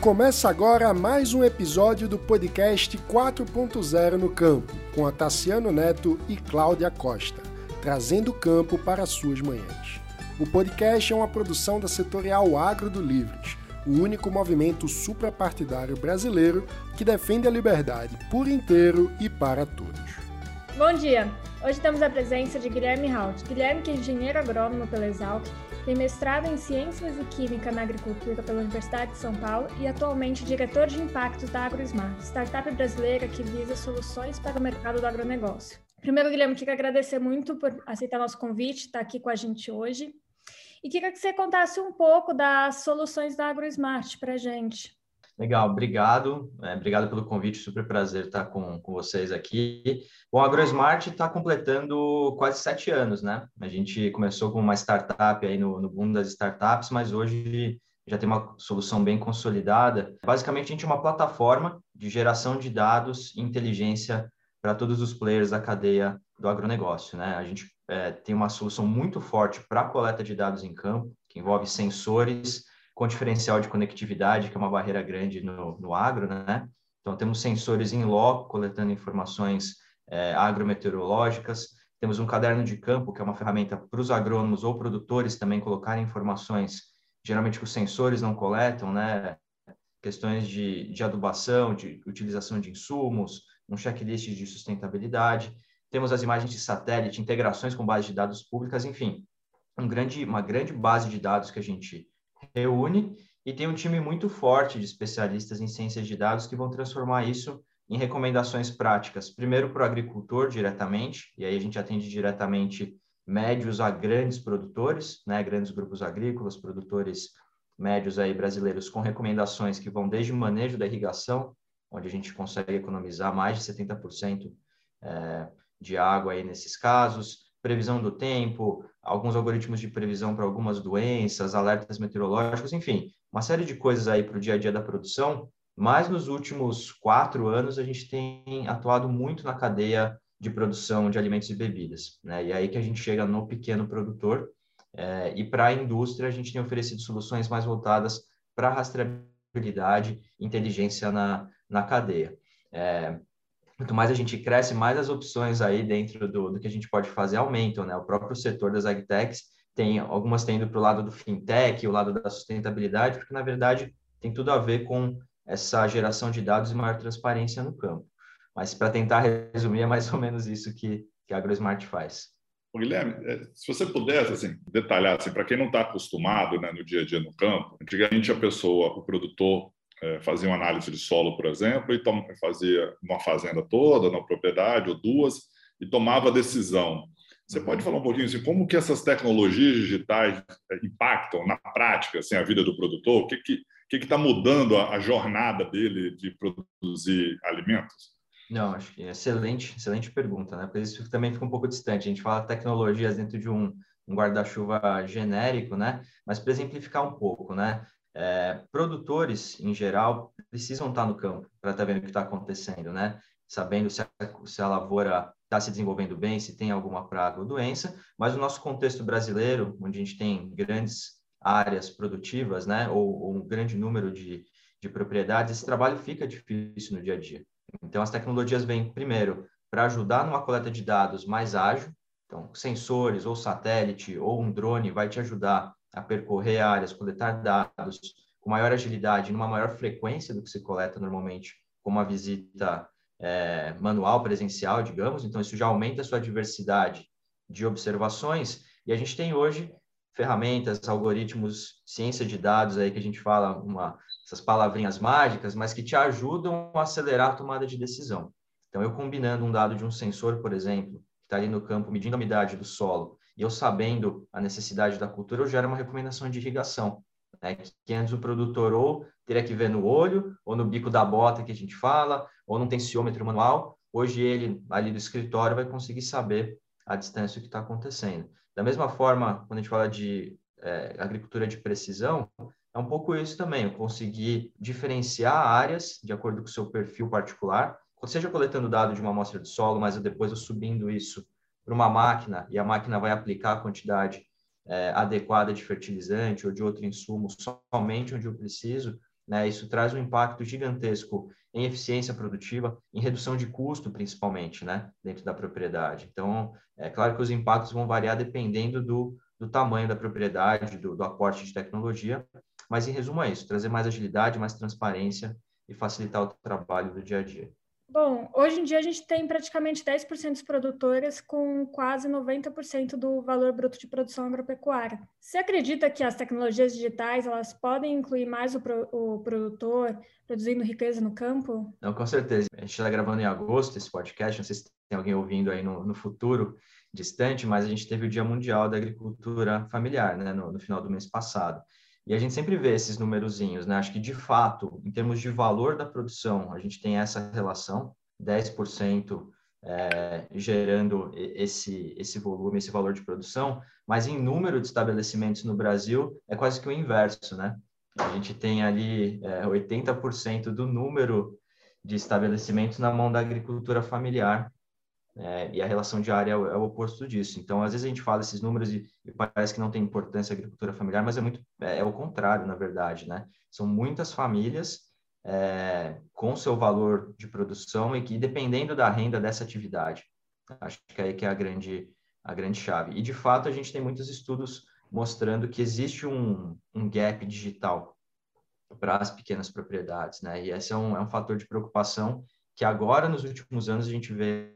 Começa agora mais um episódio do podcast 4.0 no Campo, com a Tassiano Neto e Cláudia Costa, trazendo o campo para suas manhãs. O podcast é uma produção da setorial Agro do Livres, o único movimento suprapartidário brasileiro que defende a liberdade por inteiro e para todos. Bom dia! Hoje temos a presença de Guilherme Halt. Guilherme, que é engenheiro agrônomo pela Exalc, tem mestrado em Ciências e Química na Agricultura pela Universidade de São Paulo e atualmente diretor de impactos da AgroSmart, startup brasileira que visa soluções para o mercado do agronegócio. Primeiro, Guilherme, queria agradecer muito por aceitar nosso convite, estar aqui com a gente hoje. E queria que você contasse um pouco das soluções da AgroSmart para a gente. Legal, obrigado. É, obrigado pelo convite, super prazer estar com, com vocês aqui. Bom, a AgroSmart está completando quase sete anos, né? A gente começou com uma startup aí no, no boom das startups, mas hoje já tem uma solução bem consolidada. Basicamente, a gente é uma plataforma de geração de dados e inteligência para todos os players da cadeia do agronegócio, né? A gente é, tem uma solução muito forte para coleta de dados em campo, que envolve sensores, com diferencial de conectividade, que é uma barreira grande no, no agro, né? Então, temos sensores em loco coletando informações é, agrometeorológicas, temos um caderno de campo, que é uma ferramenta para os agrônomos ou produtores também colocarem informações, geralmente que os sensores não coletam, né? Questões de, de adubação, de utilização de insumos, um checklist de sustentabilidade. Temos as imagens de satélite, integrações com bases de dados públicas, enfim, um grande, uma grande base de dados que a gente reúne e tem um time muito forte de especialistas em ciências de dados que vão transformar isso em recomendações práticas, primeiro para o agricultor diretamente, e aí a gente atende diretamente médios a grandes produtores, né, grandes grupos agrícolas, produtores médios aí brasileiros com recomendações que vão desde o manejo da irrigação, onde a gente consegue economizar mais de 70% é, de água aí nesses casos, previsão do tempo, alguns algoritmos de previsão para algumas doenças, alertas meteorológicos, enfim, uma série de coisas aí para o dia a dia da produção. Mas nos últimos quatro anos a gente tem atuado muito na cadeia de produção de alimentos e bebidas, né? E aí que a gente chega no pequeno produtor é, e para a indústria a gente tem oferecido soluções mais voltadas para rastreabilidade, inteligência na, na cadeia. É, quanto mais a gente cresce, mais as opções aí dentro do, do que a gente pode fazer aumentam, né? O próprio setor das agtechs tem algumas tendo para o lado do fintech, o lado da sustentabilidade, porque na verdade tem tudo a ver com essa geração de dados e maior transparência no campo. Mas para tentar resumir, é mais ou menos isso que, que a AgroSmart faz. Guilherme, é, se você pudesse assim, detalhar, assim, para quem não está acostumado né, no dia a dia no campo, antigamente a pessoa, o produtor, é, fazia uma análise de solo, por exemplo, e fazia uma fazenda toda, uma propriedade ou duas, e tomava decisão. Você pode falar um pouquinho assim, como que essas tecnologias digitais é, impactam na prática assim, a vida do produtor? O que que que está mudando a, a, jornada dele de produzir alimentos? Não, acho que é excelente, excelente pergunta, né? Porque isso também fica um pouco distante. A gente fala tecnologias dentro de um, um guarda-chuva genérico, né? Mas para exemplificar um pouco, né? É, produtores, em geral, precisam estar no campo para estar tá vendo o que está acontecendo, né? Sabendo se a, se a lavoura está se desenvolvendo bem, se tem alguma praga ou doença, mas o nosso contexto brasileiro, onde a gente tem grandes áreas produtivas, né, ou, ou um grande número de, de propriedades, esse trabalho fica difícil no dia a dia. Então, as tecnologias vêm, primeiro, para ajudar numa coleta de dados mais ágil, então, sensores ou satélite ou um drone vai te ajudar a percorrer áreas, coletar dados com maior agilidade, numa maior frequência do que se coleta normalmente com uma visita é, manual, presencial, digamos. Então, isso já aumenta a sua diversidade de observações. E a gente tem hoje ferramentas, algoritmos, ciência de dados aí que a gente fala, uma, essas palavrinhas mágicas, mas que te ajudam a acelerar a tomada de decisão. Então, eu combinando um dado de um sensor, por exemplo, que está ali no campo medindo a umidade do solo, e eu sabendo a necessidade da cultura, eu gero uma recomendação de irrigação. Né? Que antes o produtor ou teria que ver no olho, ou no bico da bota que a gente fala, ou não tem tensiômetro manual. Hoje ele, ali do escritório, vai conseguir saber a distância o que está acontecendo. Da mesma forma, quando a gente fala de é, agricultura de precisão, é um pouco isso também, conseguir diferenciar áreas de acordo com o seu perfil particular, seja coletando dado de uma amostra de solo, mas depois eu subindo isso para uma máquina e a máquina vai aplicar a quantidade é, adequada de fertilizante ou de outro insumo somente onde eu preciso, né? Isso traz um impacto gigantesco em eficiência produtiva, em redução de custo, principalmente, né? Dentro da propriedade. Então, é claro que os impactos vão variar dependendo do, do tamanho da propriedade, do, do aporte de tecnologia, mas em resumo é isso: trazer mais agilidade, mais transparência e facilitar o trabalho do dia a dia. Bom, hoje em dia a gente tem praticamente 10% dos produtores com quase 90% do valor bruto de produção agropecuária. Você acredita que as tecnologias digitais elas podem incluir mais o, pro, o produtor produzindo riqueza no campo? Não, com certeza. A gente está gravando em agosto esse podcast, não sei se tem alguém ouvindo aí no, no futuro distante, mas a gente teve o Dia Mundial da Agricultura Familiar, né, no, no final do mês passado. E a gente sempre vê esses numerozinhos, né? Acho que, de fato, em termos de valor da produção, a gente tem essa relação, 10% é, gerando esse, esse volume, esse valor de produção, mas em número de estabelecimentos no Brasil é quase que o inverso, né? A gente tem ali é, 80% do número de estabelecimentos na mão da agricultura familiar, é, e a relação diária é o, é o, oposto disso. Então, às vezes a gente fala esses números e, e parece que não tem importância a agricultura familiar, mas é muito é, é o contrário, na verdade, né? São muitas famílias é, com seu valor de produção e que dependendo da renda dessa atividade. Acho que aí que é a grande a grande chave. E de fato a gente tem muitos estudos mostrando que existe um, um gap digital para as pequenas propriedades, né? E esse é um, é um fator de preocupação que agora nos últimos anos a gente vê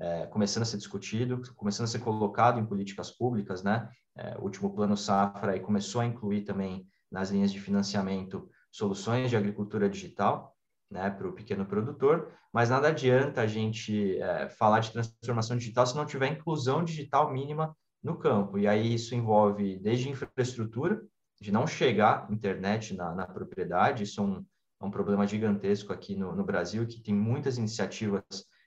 é, começando a ser discutido, começando a ser colocado em políticas públicas, né? É, o último plano safra aí começou a incluir também nas linhas de financiamento soluções de agricultura digital, né, para o pequeno produtor, mas nada adianta a gente é, falar de transformação digital se não tiver inclusão digital mínima no campo. E aí isso envolve desde infraestrutura, de não chegar internet na, na propriedade, isso é um, é um problema gigantesco aqui no, no Brasil, que tem muitas iniciativas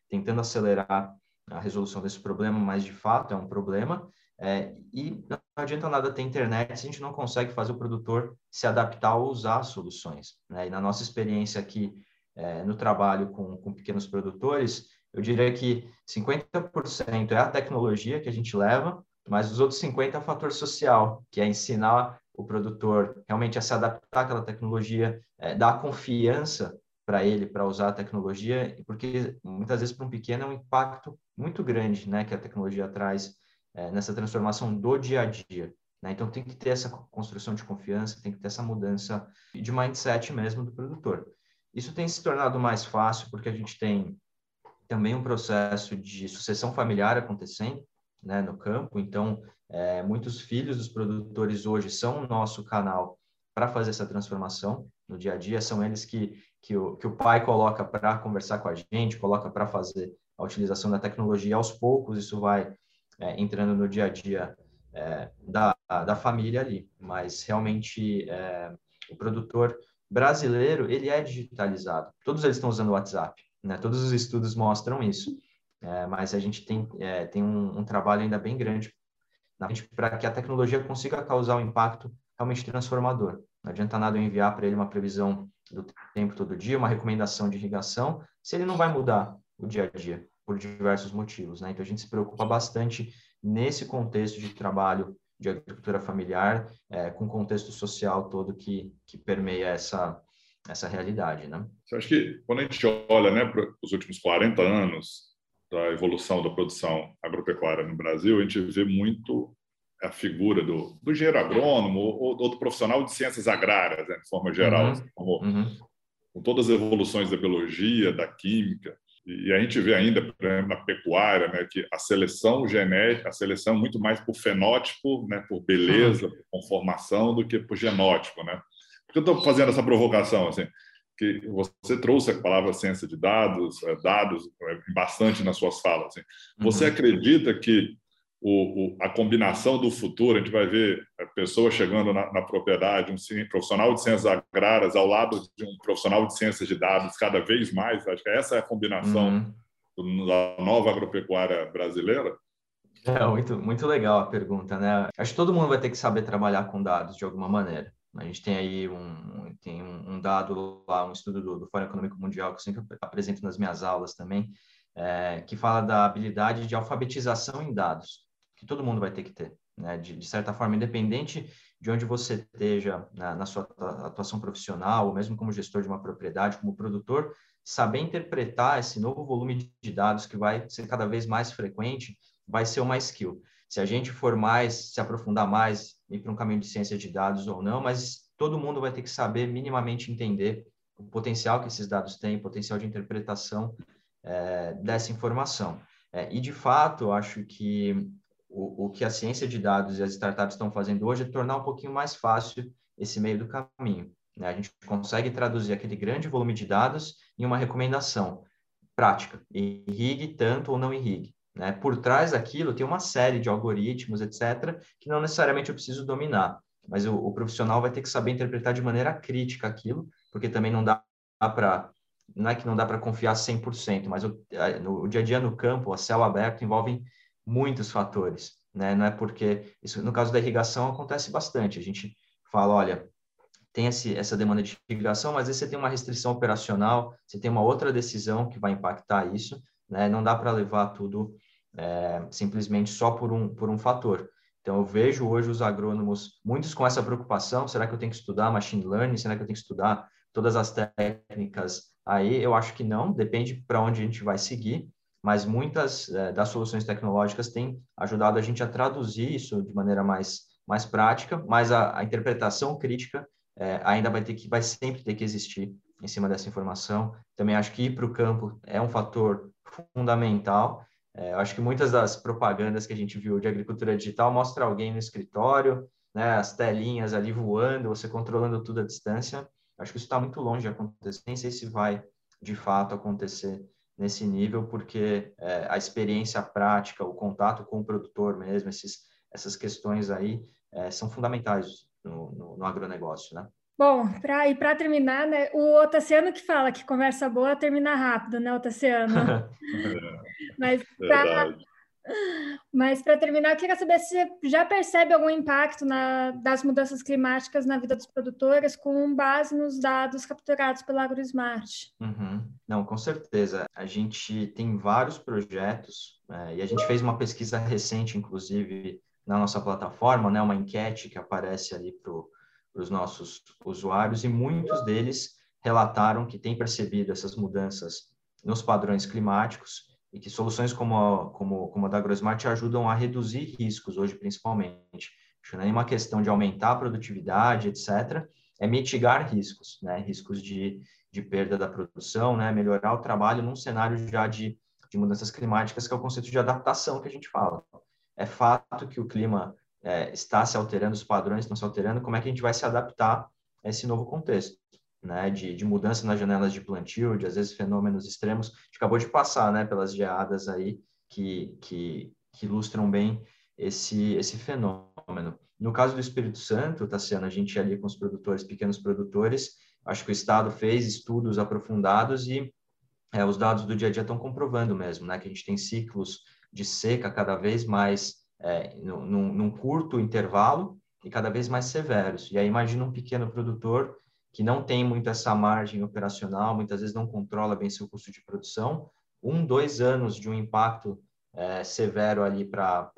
tentando acelerar a resolução desse problema, mas de fato é um problema. É, e não adianta nada ter internet se a gente não consegue fazer o produtor se adaptar ou usar soluções. Né? E na nossa experiência aqui é, no trabalho com, com pequenos produtores, eu diria que 50% é a tecnologia que a gente leva, mas os outros 50% é o fator social, que é ensinar o produtor realmente a se adaptar àquela tecnologia, é, dar confiança para ele para usar a tecnologia, porque muitas vezes para um pequeno é um impacto muito grande, né, que a tecnologia traz é, nessa transformação do dia a dia. Né? Então tem que ter essa construção de confiança, tem que ter essa mudança de mindset mesmo do produtor. Isso tem se tornado mais fácil porque a gente tem também um processo de sucessão familiar acontecendo, né, no campo. Então é, muitos filhos dos produtores hoje são o nosso canal para fazer essa transformação no dia a dia, são eles que, que, o, que o pai coloca para conversar com a gente, coloca para fazer a utilização da tecnologia. Aos poucos, isso vai é, entrando no dia a dia é, da, da família ali, mas realmente é, o produtor brasileiro, ele é digitalizado. Todos eles estão usando o WhatsApp, né? Todos os estudos mostram isso. É, mas a gente tem, é, tem um, um, trabalho ainda bem grande para que a tecnologia consiga causar um impacto realmente transformador. Não adianta nada eu enviar para ele uma previsão do tempo todo dia, uma recomendação de irrigação, se ele não vai mudar o dia a dia, por diversos motivos. Né? Então, a gente se preocupa bastante nesse contexto de trabalho de agricultura familiar, é, com o contexto social todo que, que permeia essa, essa realidade. Né? Eu acho que quando a gente olha né, para os últimos 40 anos da evolução da produção agropecuária no Brasil, a gente vê muito a figura do, do engenheiro agrônomo ou, ou, do profissional de ciências agrárias, né, de forma geral, uhum. Assim, como, uhum. com todas as evoluções da biologia, da química. E a gente vê ainda, por exemplo, na pecuária, né, que a seleção genética, a seleção é muito mais por fenótipo, né, por beleza, por conformação, do que por genótipo. Né? Por que eu estou fazendo essa provocação? Assim, que você trouxe a palavra ciência de dados, é, dados é, bastante nas suas falas. Assim. Você uhum. acredita que o, o, a combinação do futuro, a gente vai ver a pessoa chegando na, na, propriedade, um profissional de ciências agrárias ao lado de um profissional de ciências de dados, cada vez mais. Acho que essa é a combinação uhum. da nova agropecuária brasileira. É muito, muito legal a pergunta, né? Acho que todo mundo vai ter que saber trabalhar com dados de alguma maneira. A gente tem aí um, tem um dado lá, um estudo do, do Fórum Econômico Mundial, que eu sempre apresento nas minhas aulas também, é, que fala da habilidade de alfabetização em dados que todo mundo vai ter que ter. né? De, de certa forma, independente de onde você esteja na, na, sua atuação profissional, ou mesmo como gestor de uma propriedade, como produtor, saber interpretar esse novo volume de dados que vai ser cada vez mais frequente, vai ser uma skill. Se a gente for mais, se aprofundar mais, ir para um caminho de ciência de dados ou não, mas todo mundo vai ter que saber minimamente entender o potencial que esses dados têm, o potencial de interpretação é, dessa informação. É, e, de fato, acho que o, o que a ciência de dados e as startups estão fazendo hoje é tornar um pouquinho mais fácil esse meio do caminho. Né? A gente consegue traduzir aquele grande volume de dados em uma recomendação prática, irrigue tanto ou não irrigue. Né? Por trás daquilo tem uma série de algoritmos, etc., que não necessariamente eu preciso dominar, mas o, o profissional vai ter que saber interpretar de maneira crítica aquilo, porque também não dá para não é que não dá para confiar 100%, mas o, no, o dia a dia no campo, a céu aberto, envolvem muitos fatores, né? Não é porque isso no caso da irrigação acontece bastante. A gente fala, olha, tem esse, essa demanda de irrigação, mas aí você tem uma restrição operacional, você tem uma outra decisão que vai impactar isso, né? Não dá para levar tudo é, simplesmente só por um por um fator. Então, eu vejo hoje os agrônomos, muitos com essa preocupação: será que eu tenho que estudar machine learning? Será que eu tenho que estudar todas as técnicas? Aí eu acho que não, depende para onde a gente vai seguir mas muitas é, das soluções tecnológicas têm ajudado a gente a traduzir isso de maneira mais, mais prática, mas a, a interpretação crítica é, ainda vai ter que vai sempre ter que existir em cima dessa informação. Também acho que ir para o campo é um fator fundamental. É, acho que muitas das propagandas que a gente viu de agricultura digital mostra alguém no escritório, né, as telinhas ali voando, você controlando tudo à distância. Acho que isso está muito longe de acontecer. Nem sei se vai de fato acontecer nesse nível, porque é, a experiência prática, o contato com o produtor mesmo, esses, essas questões aí é, são fundamentais no, no, no agronegócio, né? Bom, pra, e para terminar, né, o Otaciano que fala que conversa boa termina rápido, né, Otaciano? Mas para mas para terminar, eu queria saber se você já percebe algum impacto na, das mudanças climáticas na vida dos produtores com base nos dados capturados pela AgroSmart. Uhum. Não, com certeza. A gente tem vários projetos é, e a gente fez uma pesquisa recente, inclusive, na nossa plataforma, né, uma enquete que aparece ali para os nossos usuários e muitos deles relataram que têm percebido essas mudanças nos padrões climáticos e que soluções como a, como, como a da AgroSmart ajudam a reduzir riscos hoje, principalmente. Acho não é uma questão de aumentar a produtividade, etc., é mitigar riscos, né? riscos de, de perda da produção, né? melhorar o trabalho num cenário já de, de mudanças climáticas, que é o conceito de adaptação que a gente fala. É fato que o clima é, está se alterando, os padrões estão se alterando, como é que a gente vai se adaptar a esse novo contexto? Né, de, de, mudança nas janelas de plantio, de às vezes fenômenos extremos. A gente acabou de passar né, pelas geadas aí que, que, que ilustram bem esse, esse fenômeno. No caso do Espírito Santo, Tassiano, a gente ali com os produtores, pequenos produtores, acho que o Estado fez estudos aprofundados e é, os dados do dia a dia estão comprovando mesmo, né, que a gente tem ciclos de seca cada vez mais é, num, num curto intervalo e cada vez mais severos. E aí imagina um pequeno produtor que não tem muito essa margem operacional, muitas vezes não controla bem seu custo de produção, um, dois anos de um impacto é, severo ali para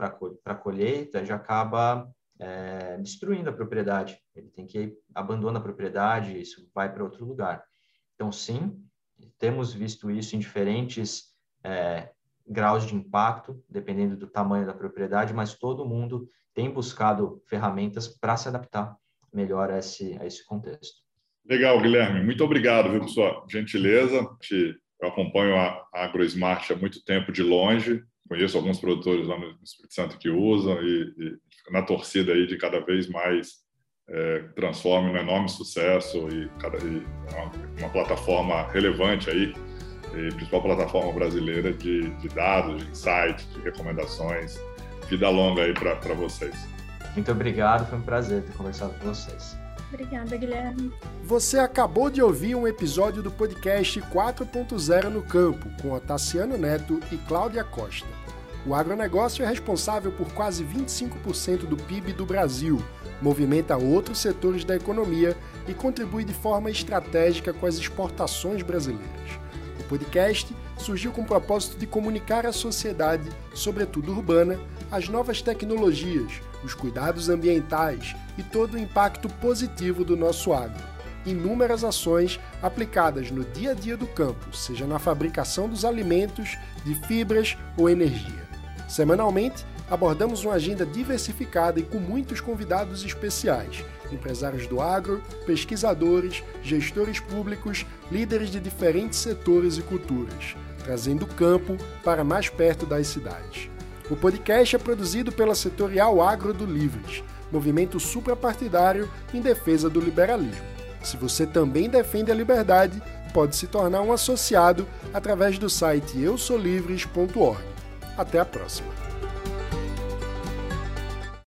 a colheita já acaba é, destruindo a propriedade. Ele tem que abandonar a propriedade, isso vai para outro lugar. Então, sim, temos visto isso em diferentes é, graus de impacto, dependendo do tamanho da propriedade, mas todo mundo tem buscado ferramentas para se adaptar melhor a esse, a esse contexto. Legal, Guilherme. Muito obrigado viu, sua gentileza. Eu acompanho a AgroSmart há muito tempo de longe. Conheço alguns produtores lá no Espírito Santo que usam e, e na torcida aí de cada vez mais é, transforme um enorme sucesso e, cada, e uma, uma, plataforma relevante aí, e principal plataforma brasileira de, de dados, de insights, de recomendações. Vida longa aí para vocês. Muito obrigado, foi um prazer ter conversado com vocês. Obrigada, Guilherme. Você acabou de ouvir um episódio do podcast 4.0 no Campo, com Otaciano Neto e Cláudia Costa. O agronegócio é responsável por quase 25% do PIB do Brasil, movimenta outros setores da economia e contribui de forma estratégica com as exportações brasileiras. O podcast surgiu com o propósito de comunicar à sociedade, sobretudo urbana, as novas tecnologias, os cuidados ambientais e todo o impacto positivo do nosso agro. Inúmeras ações aplicadas no dia a dia do campo, seja na fabricação dos alimentos, de fibras ou energia. Semanalmente, abordamos uma agenda diversificada e com muitos convidados especiais, empresários do agro, pesquisadores, gestores públicos, líderes de diferentes setores e culturas, trazendo o campo para mais perto das cidades. O podcast é produzido pela Setorial Agro do Livres, movimento suprapartidário em defesa do liberalismo. Se você também defende a liberdade, pode se tornar um associado através do site eusolivres.org. Até a próxima!